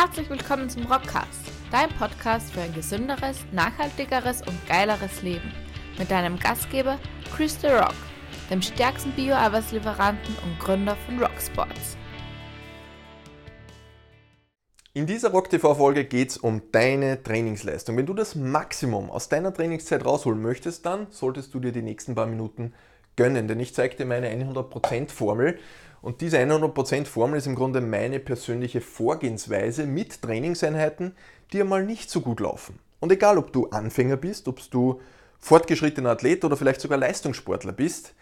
Herzlich willkommen zum Rockcast, dein Podcast für ein gesünderes, nachhaltigeres und geileres Leben. Mit deinem Gastgeber Chris The Rock, dem stärksten Bio-Arbeitslieferanten und Gründer von Rocksports. In dieser Rock TV Folge geht es um deine Trainingsleistung. Wenn du das Maximum aus deiner Trainingszeit rausholen möchtest, dann solltest du dir die nächsten paar Minuten gönnen, denn ich zeige dir meine 100% Formel und diese 100% Formel ist im Grunde meine persönliche Vorgehensweise mit Trainingseinheiten, die einmal nicht so gut laufen. Und egal, ob du Anfänger bist, ob du fortgeschrittener Athlet oder vielleicht sogar Leistungssportler bist,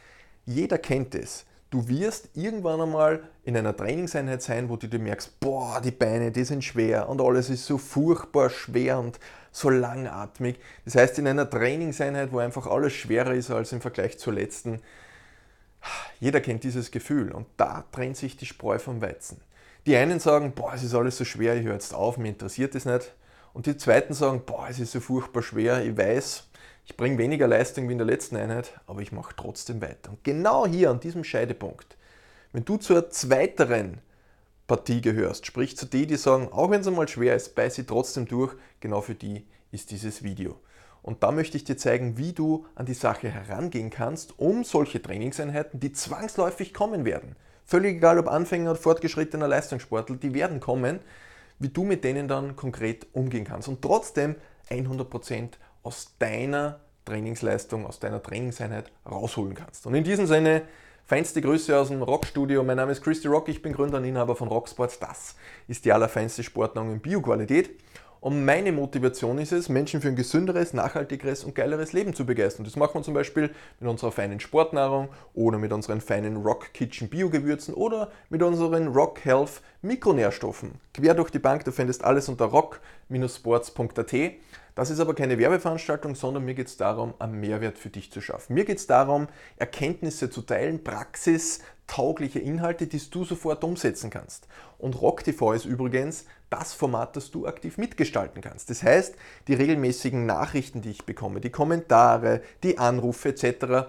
jeder kennt es. Du wirst irgendwann einmal in einer Trainingseinheit sein, wo du dir merkst, boah, die Beine, die sind schwer und alles ist so furchtbar schwer und so langatmig. Das heißt, in einer Trainingseinheit, wo einfach alles schwerer ist als im Vergleich zur letzten, jeder kennt dieses Gefühl und da trennt sich die Spreu vom Weizen. Die einen sagen, boah, es ist alles so schwer, ich höre jetzt auf, mir interessiert es nicht. Und die zweiten sagen, boah, es ist so furchtbar schwer, ich weiß, ich bringe weniger Leistung wie in der letzten Einheit, aber ich mache trotzdem weiter. Und genau hier an diesem Scheidepunkt, wenn du zur zweiteren Partie gehörst, sprich zu denen, die sagen, auch wenn es einmal schwer ist, beiß sie trotzdem durch, genau für die ist dieses Video. Und da möchte ich dir zeigen, wie du an die Sache herangehen kannst, um solche Trainingseinheiten, die zwangsläufig kommen werden, völlig egal ob Anfänger oder fortgeschrittener Leistungssportler, die werden kommen, wie du mit denen dann konkret umgehen kannst und trotzdem 100% aus deiner Trainingsleistung, aus deiner Trainingseinheit rausholen kannst. Und in diesem Sinne, feinste Grüße aus dem Rockstudio. Mein Name ist Christy Rock, ich bin Gründer und Inhaber von Rocksports. Das ist die allerfeinste Sportnahrung in Bioqualität. Und meine Motivation ist es, Menschen für ein gesünderes, nachhaltigeres und geileres Leben zu begeistern. Das machen wir zum Beispiel mit unserer feinen Sportnahrung oder mit unseren feinen Rock Kitchen Biogewürzen oder mit unseren Rock Health Mikronährstoffen. Quer durch die Bank, du findest alles unter rock-sports.at. Das ist aber keine Werbeveranstaltung, sondern mir geht es darum, einen Mehrwert für dich zu schaffen. Mir geht es darum, Erkenntnisse zu teilen, Praxis, taugliche Inhalte, die du sofort umsetzen kannst. Und RockTV ist übrigens das Format, das du aktiv mitgestalten kannst. Das heißt, die regelmäßigen Nachrichten, die ich bekomme, die Kommentare, die Anrufe etc.,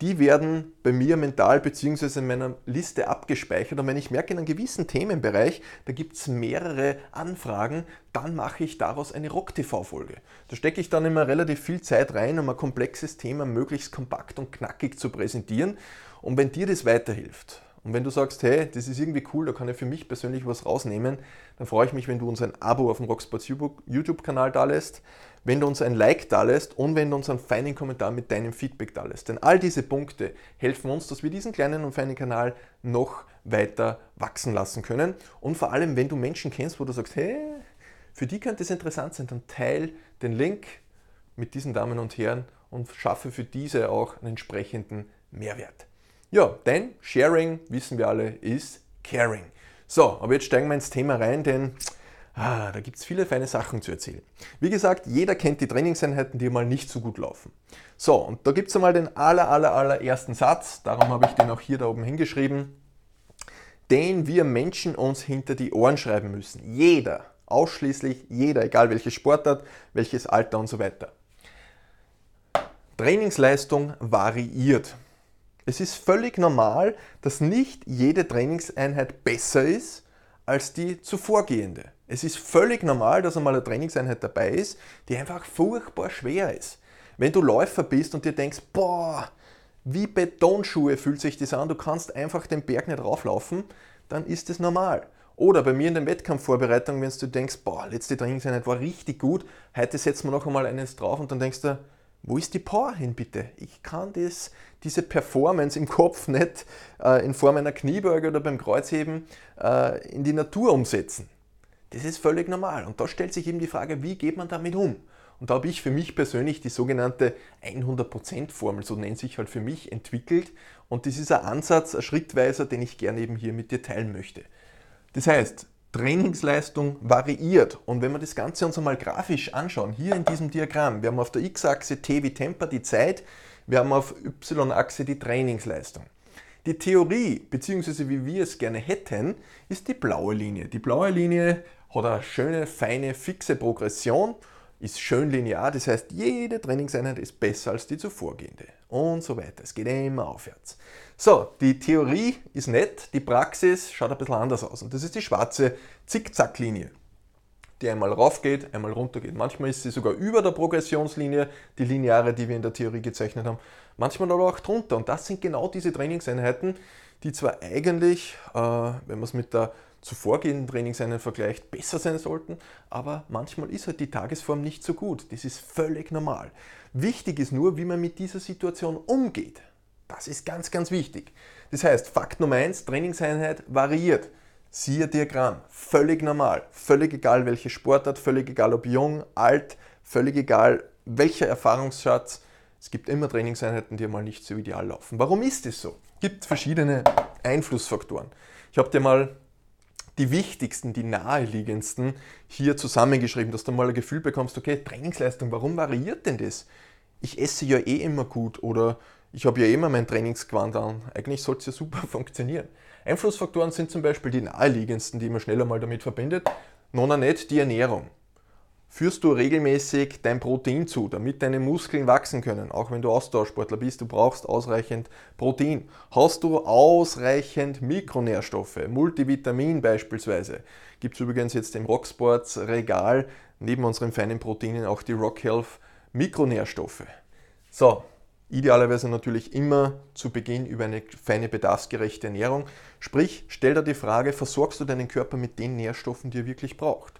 die werden bei mir mental bzw. in meiner Liste abgespeichert. Und wenn ich merke, in einem gewissen Themenbereich, da gibt es mehrere Anfragen, dann mache ich daraus eine Rock-TV-Folge. Da stecke ich dann immer relativ viel Zeit rein, um ein komplexes Thema möglichst kompakt und knackig zu präsentieren. Und wenn dir das weiterhilft, und wenn du sagst, hey, das ist irgendwie cool, da kann ich für mich persönlich was rausnehmen, dann freue ich mich, wenn du uns ein Abo auf dem Rocksports YouTube-Kanal da lässt, wenn du uns ein Like da lässt und wenn du uns einen feinen Kommentar mit deinem Feedback da lässt. Denn all diese Punkte helfen uns, dass wir diesen kleinen und feinen Kanal noch weiter wachsen lassen können. Und vor allem, wenn du Menschen kennst, wo du sagst, hey, für die könnte es interessant sein, dann teil den Link mit diesen Damen und Herren und schaffe für diese auch einen entsprechenden Mehrwert. Ja, denn Sharing, wissen wir alle, ist Caring. So, aber jetzt steigen wir ins Thema rein, denn ah, da gibt es viele feine Sachen zu erzählen. Wie gesagt, jeder kennt die Trainingseinheiten, die mal nicht so gut laufen. So, und da gibt es einmal den aller, aller, allerersten Satz, darum habe ich den auch hier da oben hingeschrieben, den wir Menschen uns hinter die Ohren schreiben müssen. Jeder, ausschließlich jeder, egal welche Sportart, welches Alter und so weiter. Trainingsleistung variiert. Es ist völlig normal, dass nicht jede Trainingseinheit besser ist als die zuvorgehende. Es ist völlig normal, dass einmal eine Trainingseinheit dabei ist, die einfach furchtbar schwer ist. Wenn du Läufer bist und dir denkst, boah, wie Betonschuhe fühlt sich das an, du kannst einfach den Berg nicht rauflaufen, dann ist das normal. Oder bei mir in den Wettkampfvorbereitungen, wenn du denkst, boah, letzte Trainingseinheit war richtig gut, heute setzen wir noch einmal eines drauf und dann denkst du, wo ist die Power hin, bitte? Ich kann das, diese Performance im Kopf nicht äh, in Form einer Kniebeuge oder beim Kreuzheben äh, in die Natur umsetzen. Das ist völlig normal. Und da stellt sich eben die Frage, wie geht man damit um? Und da habe ich für mich persönlich die sogenannte 100%-Formel, so nennt sich halt für mich, entwickelt. Und das ist ein Ansatz, ein Schrittweiser, den ich gerne eben hier mit dir teilen möchte. Das heißt, Trainingsleistung variiert. Und wenn wir das Ganze uns einmal grafisch anschauen, hier in diesem Diagramm, wir haben auf der x-Achse T wie Temper die Zeit, wir haben auf y-Achse die Trainingsleistung. Die Theorie, beziehungsweise wie wir es gerne hätten, ist die blaue Linie. Die blaue Linie hat eine schöne, feine, fixe Progression ist schön linear, das heißt, jede Trainingseinheit ist besser als die zuvorgehende und so weiter. Es geht immer aufwärts. So, die Theorie ist nett, die Praxis schaut ein bisschen anders aus und das ist die schwarze Zickzacklinie. die einmal rauf geht, einmal runter geht. Manchmal ist sie sogar über der Progressionslinie, die lineare, die wir in der Theorie gezeichnet haben. Manchmal aber auch drunter. Und das sind genau diese Trainingseinheiten, die zwar eigentlich, äh, wenn man es mit der zuvorgehenden Trainingseinheit vergleicht, besser sein sollten, aber manchmal ist halt die Tagesform nicht so gut. Das ist völlig normal. Wichtig ist nur, wie man mit dieser Situation umgeht. Das ist ganz, ganz wichtig. Das heißt, Fakt Nummer 1, Trainingseinheit variiert. Siehe Diagramm, völlig normal, völlig egal welche Sportart, völlig egal ob jung, alt, völlig egal welcher Erfahrungsschatz. Es gibt immer Trainingseinheiten, die mal nicht so ideal laufen. Warum ist es so? Es gibt verschiedene Einflussfaktoren. Ich habe dir mal die wichtigsten, die naheliegendsten hier zusammengeschrieben, dass du mal ein Gefühl bekommst, okay, Trainingsleistung, warum variiert denn das? Ich esse ja eh immer gut oder ich habe ja immer mein Trainingsquant an. Eigentlich sollte es ja super funktionieren. Einflussfaktoren sind zum Beispiel die naheliegendsten, die man schneller mal damit verbindet. Nona nicht die Ernährung. Führst du regelmäßig dein Protein zu, damit deine Muskeln wachsen können, auch wenn du Ausdauersportler bist, du brauchst ausreichend Protein. Hast du ausreichend Mikronährstoffe, Multivitamin beispielsweise? Gibt es übrigens jetzt im Rocksports Regal neben unseren feinen Proteinen auch die Rock Health Mikronährstoffe. So, Idealerweise natürlich immer zu Beginn über eine feine bedarfsgerechte Ernährung. Sprich, stell dir die Frage, versorgst du deinen Körper mit den Nährstoffen, die er wirklich braucht?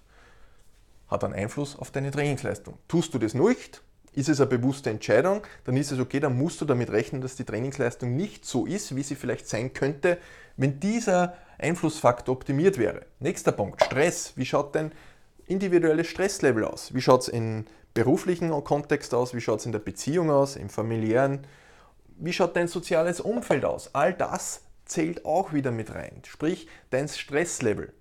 Hat einen Einfluss auf deine Trainingsleistung. Tust du das nicht, ist es eine bewusste Entscheidung, dann ist es okay, dann musst du damit rechnen, dass die Trainingsleistung nicht so ist, wie sie vielleicht sein könnte, wenn dieser Einflussfaktor optimiert wäre. Nächster Punkt, Stress. Wie schaut dein individuelles Stresslevel aus? Wie schaut es in beruflichen Kontext aus? Wie schaut es in der Beziehung aus, im familiären? Wie schaut dein soziales Umfeld aus? All das zählt auch wieder mit rein. Sprich, dein Stresslevel.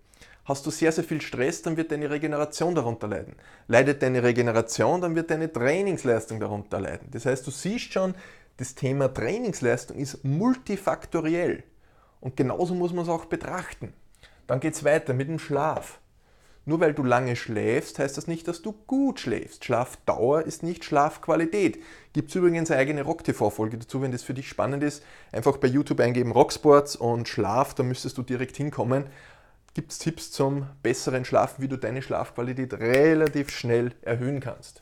Hast du sehr, sehr viel Stress, dann wird deine Regeneration darunter leiden. Leidet deine Regeneration, dann wird deine Trainingsleistung darunter leiden. Das heißt, du siehst schon, das Thema Trainingsleistung ist multifaktoriell. Und genauso muss man es auch betrachten. Dann geht es weiter mit dem Schlaf. Nur weil du lange schläfst, heißt das nicht, dass du gut schläfst. Schlafdauer ist nicht Schlafqualität. Gibt es übrigens eine eigene Rock-TV-Folge dazu, wenn das für dich spannend ist. Einfach bei YouTube eingeben Rocksports und Schlaf, da müsstest du direkt hinkommen. Gibt es Tipps zum besseren Schlafen, wie du deine Schlafqualität relativ schnell erhöhen kannst.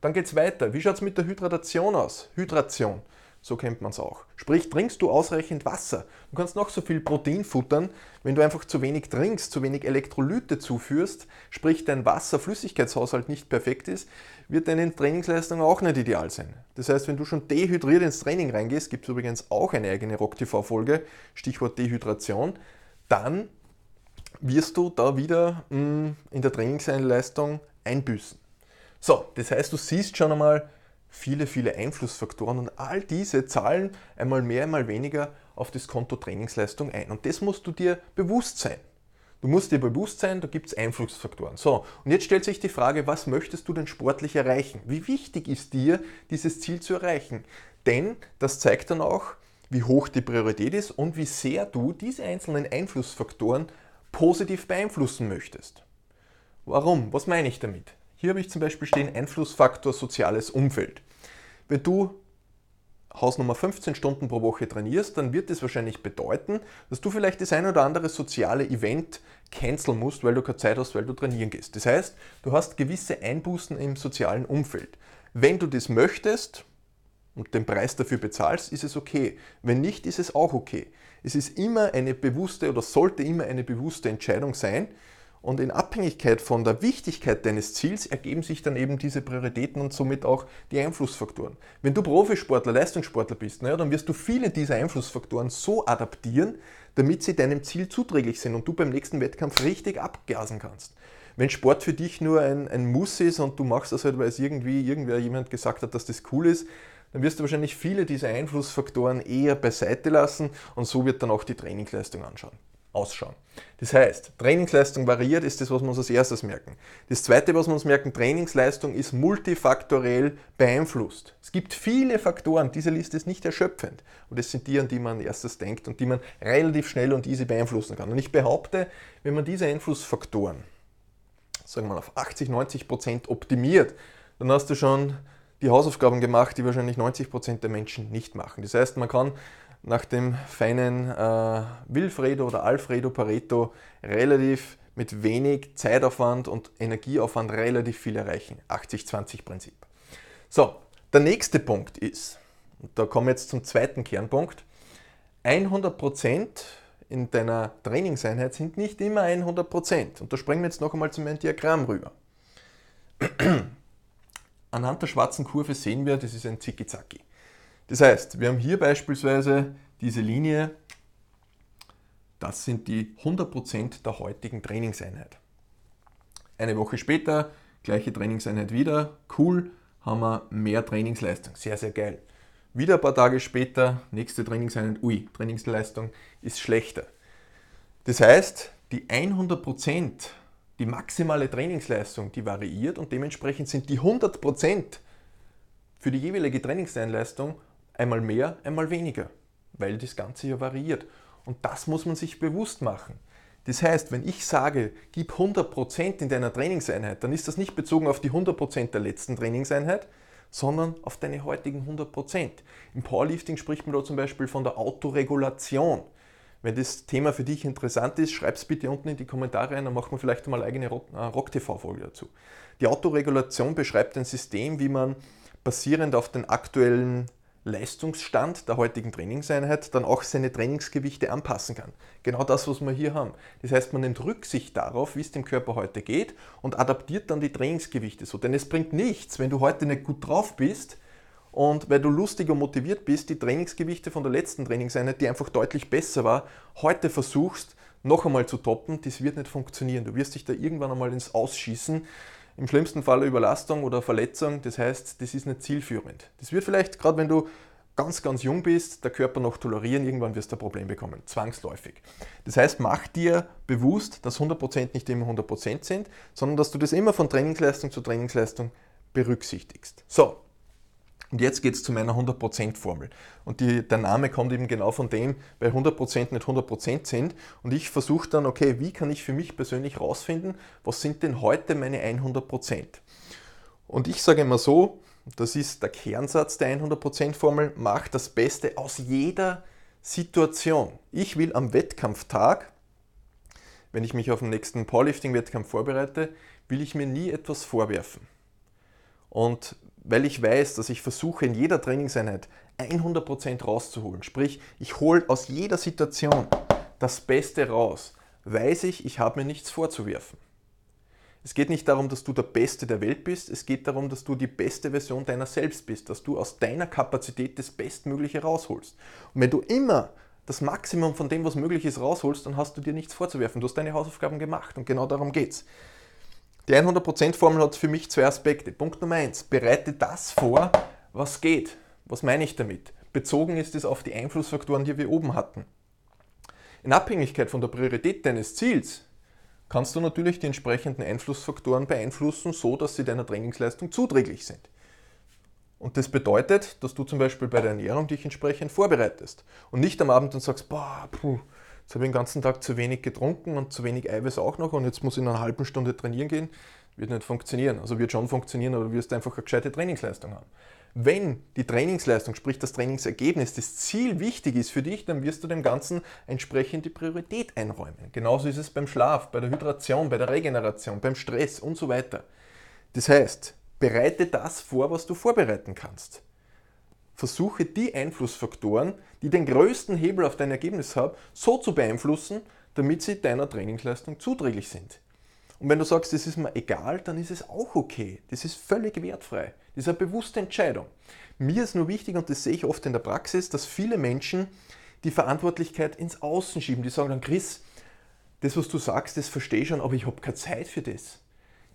Dann geht es weiter. Wie schaut es mit der Hydratation aus? Hydration. So kennt man es auch. Sprich, trinkst du ausreichend Wasser. Du kannst noch so viel Protein futtern, wenn du einfach zu wenig trinkst, zu wenig Elektrolyte zuführst, sprich dein Wasserflüssigkeitshaushalt nicht perfekt ist, wird deine Trainingsleistung auch nicht ideal sein. Das heißt, wenn du schon dehydriert ins Training reingehst, gibt es übrigens auch eine eigene Rock-TV-Folge, Stichwort Dehydration, dann wirst du da wieder hm, in der Trainingsleistung einbüßen. So, das heißt, du siehst schon einmal, viele, viele Einflussfaktoren und all diese zahlen einmal mehr, einmal weniger auf das Konto Trainingsleistung ein. Und das musst du dir bewusst sein. Du musst dir bewusst sein, da gibt es Einflussfaktoren. So, und jetzt stellt sich die Frage, was möchtest du denn sportlich erreichen? Wie wichtig ist dir, dieses Ziel zu erreichen? Denn das zeigt dann auch, wie hoch die Priorität ist und wie sehr du diese einzelnen Einflussfaktoren positiv beeinflussen möchtest. Warum? Was meine ich damit? Hier habe ich zum Beispiel stehen Einflussfaktor soziales Umfeld. Wenn du Hausnummer 15 Stunden pro Woche trainierst, dann wird das wahrscheinlich bedeuten, dass du vielleicht das ein oder andere soziale Event canceln musst, weil du keine Zeit hast, weil du trainieren gehst. Das heißt, du hast gewisse Einbußen im sozialen Umfeld. Wenn du das möchtest und den Preis dafür bezahlst, ist es okay. Wenn nicht, ist es auch okay. Es ist immer eine bewusste oder sollte immer eine bewusste Entscheidung sein, und in Abhängigkeit von der Wichtigkeit deines Ziels ergeben sich dann eben diese Prioritäten und somit auch die Einflussfaktoren. Wenn du Profisportler, Leistungssportler bist, naja, dann wirst du viele dieser Einflussfaktoren so adaptieren, damit sie deinem Ziel zuträglich sind und du beim nächsten Wettkampf richtig abgasen kannst. Wenn Sport für dich nur ein, ein Muss ist und du machst das halt, weil es irgendwie irgendwer jemand gesagt hat, dass das cool ist, dann wirst du wahrscheinlich viele dieser Einflussfaktoren eher beiseite lassen und so wird dann auch die Trainingsleistung anschauen ausschauen. Das heißt, Trainingsleistung variiert, ist das, was wir uns als erstes merken. Das zweite, was wir uns merken, Trainingsleistung ist multifaktorell beeinflusst. Es gibt viele Faktoren, diese Liste ist nicht erschöpfend. Und das sind die, an die man erstes denkt und die man relativ schnell und easy beeinflussen kann. Und ich behaupte, wenn man diese Einflussfaktoren, sagen wir mal, auf 80, 90 Prozent optimiert, dann hast du schon die Hausaufgaben gemacht, die wahrscheinlich 90 Prozent der Menschen nicht machen. Das heißt, man kann nach dem feinen äh, Wilfredo oder Alfredo Pareto relativ mit wenig Zeitaufwand und Energieaufwand relativ viel erreichen. 80-20-Prinzip. So, der nächste Punkt ist, und da kommen wir jetzt zum zweiten Kernpunkt, 100% in deiner Trainingseinheit sind nicht immer 100%. Und da springen wir jetzt noch einmal zu meinem Diagramm rüber. Anhand der schwarzen Kurve sehen wir, das ist ein Zicki-Zacki. Das heißt, wir haben hier beispielsweise diese Linie, das sind die 100% der heutigen Trainingseinheit. Eine Woche später, gleiche Trainingseinheit wieder, cool, haben wir mehr Trainingsleistung, sehr, sehr geil. Wieder ein paar Tage später, nächste Trainingseinheit, ui, Trainingsleistung ist schlechter. Das heißt, die 100%, die maximale Trainingsleistung, die variiert und dementsprechend sind die 100% für die jeweilige Trainingseinleistung einmal mehr, einmal weniger, weil das Ganze ja variiert. Und das muss man sich bewusst machen. Das heißt, wenn ich sage, gib 100% in deiner Trainingseinheit, dann ist das nicht bezogen auf die 100% der letzten Trainingseinheit, sondern auf deine heutigen 100%. Im Powerlifting spricht man da zum Beispiel von der Autoregulation. Wenn das Thema für dich interessant ist, schreib es bitte unten in die Kommentare rein, dann machen wir vielleicht mal eigene Rock-TV-Folge dazu. Die Autoregulation beschreibt ein System, wie man basierend auf den aktuellen Leistungsstand der heutigen Trainingseinheit dann auch seine Trainingsgewichte anpassen kann. Genau das, was wir hier haben. Das heißt, man nimmt Rücksicht darauf, wie es dem Körper heute geht und adaptiert dann die Trainingsgewichte so. Denn es bringt nichts, wenn du heute nicht gut drauf bist und weil du lustig und motiviert bist, die Trainingsgewichte von der letzten Trainingseinheit, die einfach deutlich besser war, heute versuchst, noch einmal zu toppen, das wird nicht funktionieren. Du wirst dich da irgendwann einmal ins Ausschießen im schlimmsten Fall Überlastung oder Verletzung. Das heißt, das ist nicht zielführend. Das wird vielleicht, gerade wenn du ganz, ganz jung bist, der Körper noch tolerieren, irgendwann wirst du ein Problem bekommen, zwangsläufig. Das heißt, mach dir bewusst, dass 100% nicht immer 100% sind, sondern dass du das immer von Trainingsleistung zu Trainingsleistung berücksichtigst. So, und jetzt geht es zu meiner 100%-Formel. Und die, der Name kommt eben genau von dem, weil 100% nicht 100% sind. Und ich versuche dann, okay, wie kann ich für mich persönlich herausfinden, was sind denn heute meine 100%? Und ich sage immer so, das ist der Kernsatz der 100%-Formel, mach das Beste aus jeder Situation. Ich will am Wettkampftag, wenn ich mich auf den nächsten Powerlifting-Wettkampf vorbereite, will ich mir nie etwas vorwerfen. Und weil ich weiß, dass ich versuche in jeder Trainingseinheit 100% rauszuholen, sprich ich hole aus jeder Situation das Beste raus, weiß ich, ich habe mir nichts vorzuwerfen. Es geht nicht darum, dass du der Beste der Welt bist, es geht darum, dass du die beste Version deiner selbst bist, dass du aus deiner Kapazität das Bestmögliche rausholst. Und wenn du immer das Maximum von dem, was möglich ist, rausholst, dann hast du dir nichts vorzuwerfen. Du hast deine Hausaufgaben gemacht und genau darum geht's. Die 100%-Formel hat für mich zwei Aspekte. Punkt Nummer eins: bereite das vor, was geht. Was meine ich damit? Bezogen ist es auf die Einflussfaktoren, die wir oben hatten. In Abhängigkeit von der Priorität deines Ziels kannst du natürlich die entsprechenden Einflussfaktoren beeinflussen, so dass sie deiner Trainingsleistung zuträglich sind. Und das bedeutet, dass du zum Beispiel bei der Ernährung dich entsprechend vorbereitest und nicht am Abend dann sagst, boah, puh, Jetzt habe ich den ganzen Tag zu wenig getrunken und zu wenig Eiweiß auch noch und jetzt muss ich in einer halben Stunde trainieren gehen. Wird nicht funktionieren. Also wird schon funktionieren, aber du wirst einfach eine gescheite Trainingsleistung haben. Wenn die Trainingsleistung, sprich das Trainingsergebnis, das Ziel wichtig ist für dich, dann wirst du dem Ganzen entsprechend die Priorität einräumen. Genauso ist es beim Schlaf, bei der Hydration, bei der Regeneration, beim Stress und so weiter. Das heißt, bereite das vor, was du vorbereiten kannst versuche die Einflussfaktoren, die den größten Hebel auf dein Ergebnis haben, so zu beeinflussen, damit sie deiner Trainingsleistung zuträglich sind. Und wenn du sagst, das ist mir egal, dann ist es auch okay. Das ist völlig wertfrei. Das ist eine bewusste Entscheidung. Mir ist nur wichtig, und das sehe ich oft in der Praxis, dass viele Menschen die Verantwortlichkeit ins Außen schieben. Die sagen dann, Chris, das, was du sagst, das verstehe ich schon, aber ich habe keine Zeit für das.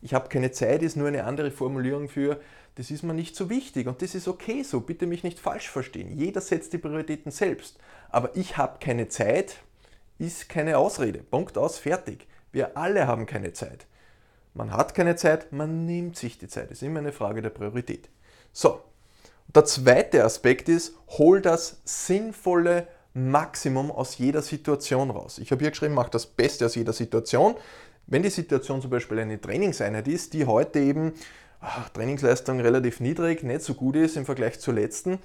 Ich habe keine Zeit ist nur eine andere Formulierung für, das ist mir nicht so wichtig und das ist okay so, bitte mich nicht falsch verstehen. Jeder setzt die Prioritäten selbst. Aber ich habe keine Zeit, ist keine Ausrede. Punkt aus, fertig. Wir alle haben keine Zeit. Man hat keine Zeit, man nimmt sich die Zeit. Das ist immer eine Frage der Priorität. So, der zweite Aspekt ist, hol das sinnvolle Maximum aus jeder Situation raus. Ich habe hier geschrieben, mach das Beste aus jeder Situation. Wenn die Situation zum Beispiel eine Trainingseinheit ist, die heute eben ach, Trainingsleistung relativ niedrig, nicht so gut ist im Vergleich zur letzten,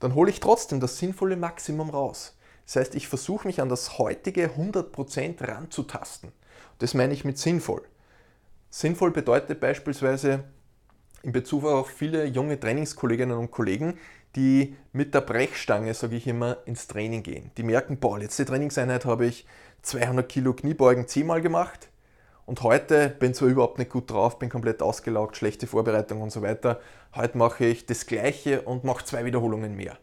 dann hole ich trotzdem das sinnvolle Maximum raus. Das heißt, ich versuche mich an das heutige 100% ranzutasten. Das meine ich mit sinnvoll. Sinnvoll bedeutet beispielsweise in Bezug auf viele junge Trainingskolleginnen und Kollegen, die mit der Brechstange, sage ich immer, ins Training gehen. Die merken, boah, letzte Trainingseinheit habe ich 200 Kilo Kniebeugen zehnmal gemacht und heute bin zwar überhaupt nicht gut drauf, bin komplett ausgelaugt, schlechte Vorbereitung und so weiter. Heute mache ich das Gleiche und mache zwei Wiederholungen mehr.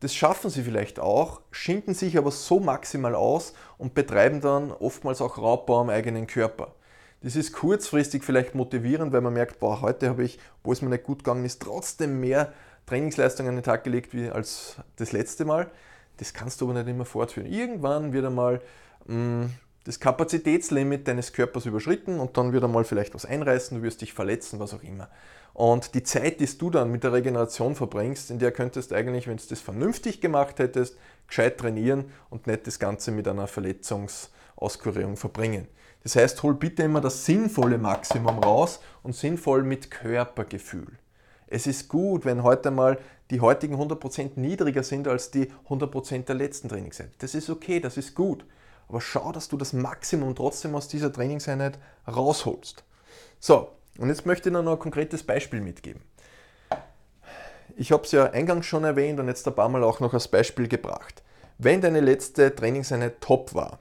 Das schaffen sie vielleicht auch, schinden sich aber so maximal aus und betreiben dann oftmals auch Raubbau am eigenen Körper. Das ist kurzfristig vielleicht motivierend, weil man merkt, boah, heute habe ich, wo es mir nicht gut gegangen ist, trotzdem mehr Trainingsleistung an den Tag gelegt wie als das letzte Mal. Das kannst du aber nicht immer fortführen. Irgendwann wird einmal mh, mm, das Kapazitätslimit deines Körpers überschritten und dann wird einmal vielleicht was einreißen, du wirst dich verletzen, was auch immer. Und die Zeit, die du dann mit der Regeneration verbringst, in der könntest du eigentlich, wenn du das vernünftig gemacht hättest, gescheit trainieren und nicht das Ganze mit einer Verletzungsauskurierung verbringen. Das heißt, hol bitte immer das sinnvolle Maximum raus und sinnvoll mit Körpergefühl. Es ist gut, wenn heute mal die heutigen 100% niedriger sind als die 100% der letzten Trainingseinheit. Das ist okay, das ist gut. Aber schau, dass du das Maximum trotzdem aus dieser Trainingseinheit rausholst. So, und jetzt möchte ich dir noch ein konkretes Beispiel mitgeben. Ich habe es ja eingangs schon erwähnt und jetzt ein paar Mal auch noch als Beispiel gebracht. Wenn deine letzte Trainingseinheit top war,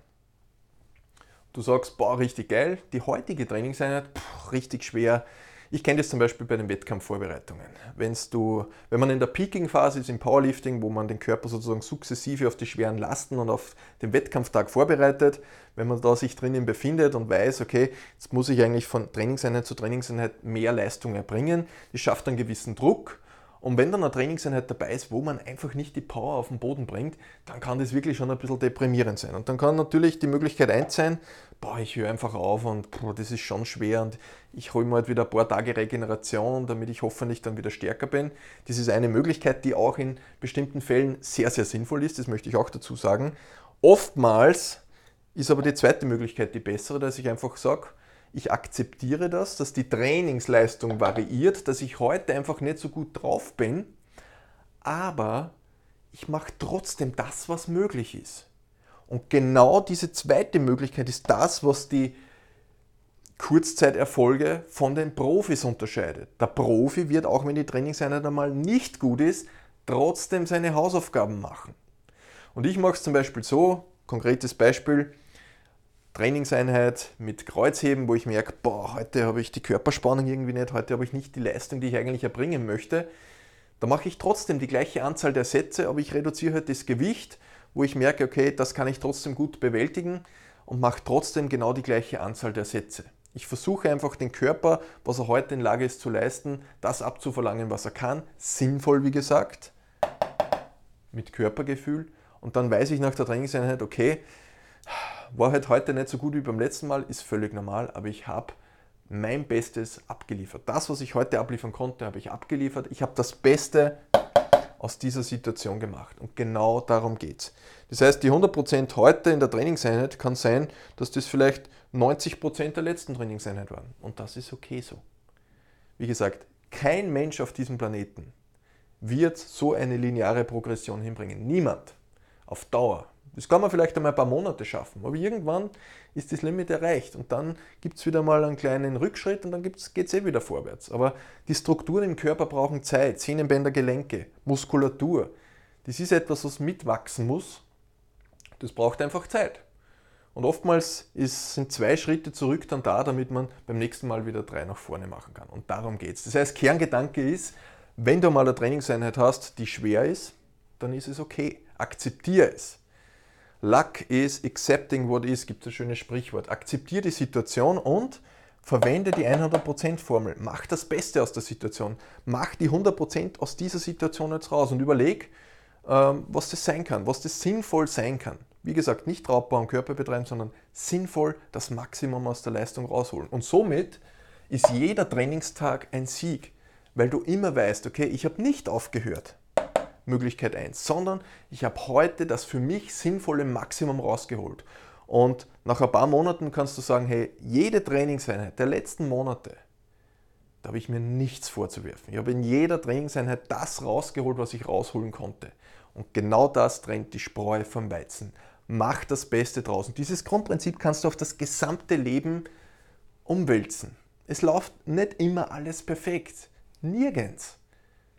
du sagst, boah, richtig geil, die heutige Trainingseinheit, pff, richtig schwer, ich kenne das zum Beispiel bei den Wettkampfvorbereitungen. Wenn's du, wenn man in der Peaking-Phase ist, im Powerlifting, wo man den Körper sozusagen sukzessive auf die schweren Lasten und auf den Wettkampftag vorbereitet, wenn man da sich drinnen befindet und weiß, okay, jetzt muss ich eigentlich von Trainingseinheit zu Trainingseinheit mehr Leistung erbringen, das schafft einen gewissen Druck und wenn dann eine Trainingseinheit dabei ist, wo man einfach nicht die Power auf den Boden bringt, dann kann das wirklich schon ein bisschen deprimierend sein. Und dann kann natürlich die Möglichkeit eins sein, boah, ich höre einfach auf und boah, das ist schon schwer und ich hole mir halt wieder ein paar Tage Regeneration, damit ich hoffentlich dann wieder stärker bin. Das ist eine Möglichkeit, die auch in bestimmten Fällen sehr, sehr sinnvoll ist, das möchte ich auch dazu sagen. Oftmals ist aber die zweite Möglichkeit die bessere, dass ich einfach sage, ich akzeptiere das, dass die Trainingsleistung variiert, dass ich heute einfach nicht so gut drauf bin, aber ich mache trotzdem das, was möglich ist. Und genau diese zweite Möglichkeit ist das, was die Kurzzeiterfolge von den Profis unterscheidet. Der Profi wird, auch wenn die Trainingseinheit einmal nicht gut ist, trotzdem seine Hausaufgaben machen. Und ich mache es zum Beispiel so, konkretes Beispiel, Trainingseinheit mit Kreuzheben, wo ich merke, boah, heute habe ich die Körperspannung irgendwie nicht, heute habe ich nicht die Leistung, die ich eigentlich erbringen möchte. Da mache ich trotzdem die gleiche Anzahl der Sätze, aber ich reduziere halt das Gewicht, wo ich merke, okay, das kann ich trotzdem gut bewältigen und mache trotzdem genau die gleiche Anzahl der Sätze. Ich versuche einfach den Körper, was er heute in Lage ist zu leisten, das abzuverlangen, was er kann. Sinnvoll, wie gesagt, mit Körpergefühl. Und dann weiß ich nach der Trainingseinheit, okay, war halt heute nicht so gut wie beim letzten Mal, ist völlig normal, aber ich habe mein Bestes abgeliefert. Das, was ich heute abliefern konnte, habe ich abgeliefert. Ich habe das Beste aus dieser Situation gemacht. Und genau darum geht es. Das heißt, die 100% heute in der Trainingseinheit kann sein, dass das vielleicht 90% der letzten Trainingseinheit waren. Und das ist okay so. Wie gesagt, kein Mensch auf diesem Planeten wird so eine lineare Progression hinbringen. Niemand. Auf Dauer. Das kann man vielleicht einmal ein paar Monate schaffen, aber irgendwann ist das Limit erreicht und dann gibt es wieder mal einen kleinen Rückschritt und dann geht es eh wieder vorwärts. Aber die Strukturen im Körper brauchen Zeit, Sehnenbänder, Gelenke, Muskulatur. Das ist etwas, was mitwachsen muss. Das braucht einfach Zeit. Und oftmals ist, sind zwei Schritte zurück dann da, damit man beim nächsten Mal wieder drei nach vorne machen kann. Und darum geht es. Das heißt, Kerngedanke ist, wenn du mal eine Trainingseinheit hast, die schwer ist, dann ist es okay. Akzeptiere es. Luck is accepting what is, gibt es ein schönes Sprichwort. Akzeptiere die Situation und verwende die 100% Formel. Mach das Beste aus der Situation. Mach die 100% aus dieser Situation jetzt raus und überleg, ähm, was das sein kann, was das sinnvoll sein kann. Wie gesagt, nicht Raubbau am Körper betreiben, sondern sinnvoll das Maximum aus der Leistung rausholen. Und somit ist jeder Trainingstag ein Sieg, weil du immer weißt, okay, ich habe nicht aufgehört. Möglichkeit 1, sondern ich habe heute das für mich sinnvolle Maximum rausgeholt. Und nach ein paar Monaten kannst du sagen, hey, jede Trainingseinheit der letzten Monate, da habe ich mir nichts vorzuwerfen. Ich habe in jeder Trainingseinheit das rausgeholt, was ich rausholen konnte. Und genau das trennt die Spreu vom Weizen. mach das Beste draus. Und dieses Grundprinzip kannst du auf das gesamte Leben umwälzen. Es läuft nicht immer alles perfekt. Nirgends.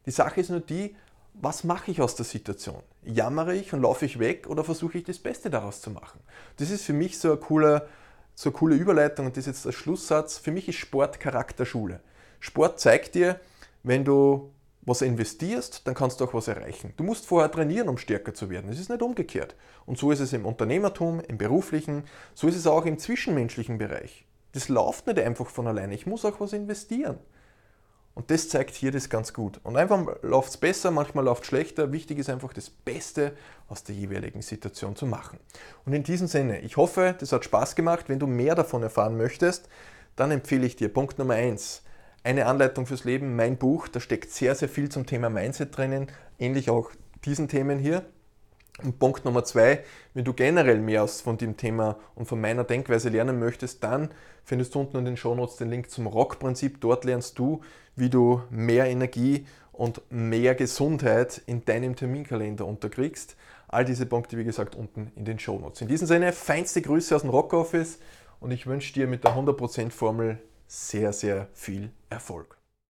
Die Sache ist nur die, was mache ich aus der Situation? Jammere ich und laufe ich weg oder versuche ich das Beste daraus zu machen? Das ist für mich so eine coole, so eine coole Überleitung und das ist jetzt der Schlusssatz. Für mich ist Sport Charakterschule. Sport zeigt dir, wenn du was investierst, dann kannst du auch was erreichen. Du musst vorher trainieren, um stärker zu werden. Es ist nicht umgekehrt. Und so ist es im Unternehmertum, im beruflichen, so ist es auch im zwischenmenschlichen Bereich. Das läuft nicht einfach von alleine. Ich muss auch was investieren. Und das zeigt hier das ganz gut. Und einfach läuft es besser, manchmal läuft es schlechter. Wichtig ist einfach das Beste aus der jeweiligen Situation zu machen. Und in diesem Sinne, ich hoffe, das hat Spaß gemacht. Wenn du mehr davon erfahren möchtest, dann empfehle ich dir Punkt Nummer 1. Eine Anleitung fürs Leben, mein Buch, da steckt sehr, sehr viel zum Thema Mindset drinnen, ähnlich auch diesen Themen hier. Und Punkt Nummer zwei, wenn du generell mehr von dem Thema und von meiner Denkweise lernen möchtest, dann findest du unten in den Shownotes den Link zum Rock-Prinzip. Dort lernst du, wie du mehr Energie und mehr Gesundheit in deinem Terminkalender unterkriegst. All diese Punkte, wie gesagt, unten in den Shownotes. In diesem Sinne, feinste Grüße aus dem Rock Office und ich wünsche dir mit der 100% Formel sehr, sehr viel Erfolg.